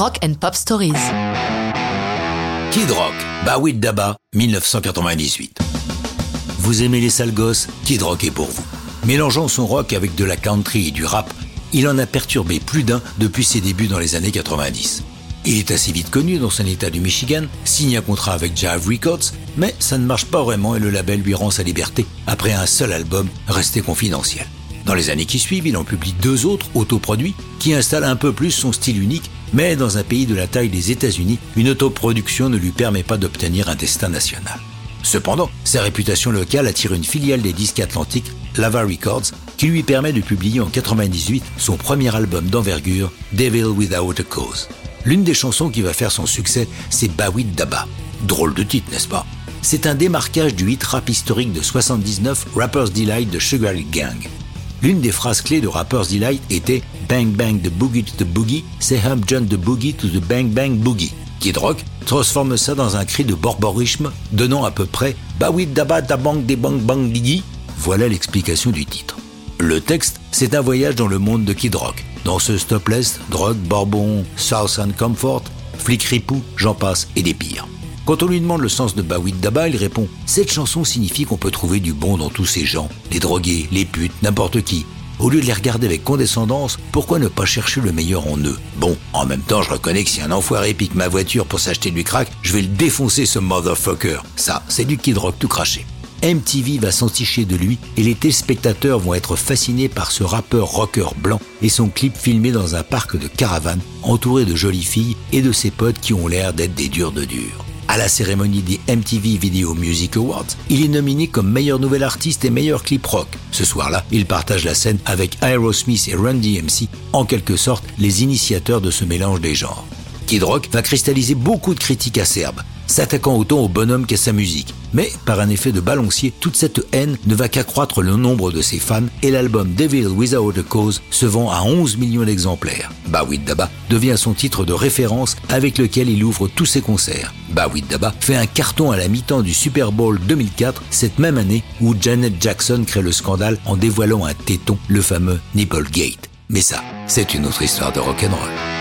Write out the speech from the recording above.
Rock and Pop Stories. Kid Rock, Bawit Daba, 1998. Vous aimez les sales gosses Kid Rock est pour vous. Mélangeant son rock avec de la country et du rap, il en a perturbé plus d'un depuis ses débuts dans les années 90. Il est assez vite connu dans son état du Michigan, signe un contrat avec Jive Records, mais ça ne marche pas vraiment et le label lui rend sa liberté après un seul album resté confidentiel. Dans les années qui suivent, il en publie deux autres autoproduits qui installent un peu plus son style unique, mais dans un pays de la taille des États-Unis, une autoproduction ne lui permet pas d'obtenir un destin national. Cependant, sa réputation locale attire une filiale des disques atlantiques, Lava Records, qui lui permet de publier en 98 son premier album d'envergure, Devil Without a Cause. L'une des chansons qui va faire son succès, c'est Bawit Daba. Drôle de titre, n'est-ce pas? C'est un démarquage du hit rap historique de 79, Rapper's Delight de Sugar Gang. L'une des phrases clés de Rapper's Delight était Bang bang the boogie to the boogie, say hum John the boogie to the bang bang boogie. Kid Rock transforme ça dans un cri de borborisme, donnant à peu près Bawit Daba da bang bang bang digi. Voilà l'explication du titre. Le texte, c'est un voyage dans le monde de Kid Rock. Dans ce stopless, drogue, bourbon, South and Comfort, flic ripou, j'en passe, et des pires. Quand on lui demande le sens de Bawit Daba, il répond Cette chanson signifie qu'on peut trouver du bon dans tous ces gens, les drogués, les putes, n'importe qui. Au lieu de les regarder avec condescendance, pourquoi ne pas chercher le meilleur en eux? Bon, en même temps, je reconnais que si un enfoiré pique ma voiture pour s'acheter du crack, je vais le défoncer ce motherfucker. Ça, c'est du Kid Rock tout craché. MTV va s'enticher de lui et les téléspectateurs vont être fascinés par ce rappeur rocker blanc et son clip filmé dans un parc de caravanes entouré de jolies filles et de ses potes qui ont l'air d'être des durs de durs. À la cérémonie des MTV Video Music Awards, il est nominé comme meilleur nouvel artiste et meilleur clip rock. Ce soir-là, il partage la scène avec Aerosmith et Run DMC, en quelque sorte les initiateurs de ce mélange des genres. Kid Rock va cristalliser beaucoup de critiques acerbes, s'attaquant autant au bonhomme qu'à sa musique. Mais par un effet de balancier, toute cette haine ne va qu'accroître le nombre de ses fans et l'album Devil Without a Cause se vend à 11 millions d'exemplaires. Bawit Daba devient son titre de référence avec lequel il ouvre tous ses concerts. Bawit Daba fait un carton à la mi-temps du Super Bowl 2004, cette même année où Janet Jackson crée le scandale en dévoilant un téton, le fameux Nipplegate. Mais ça, c'est une autre histoire de rock'n'roll.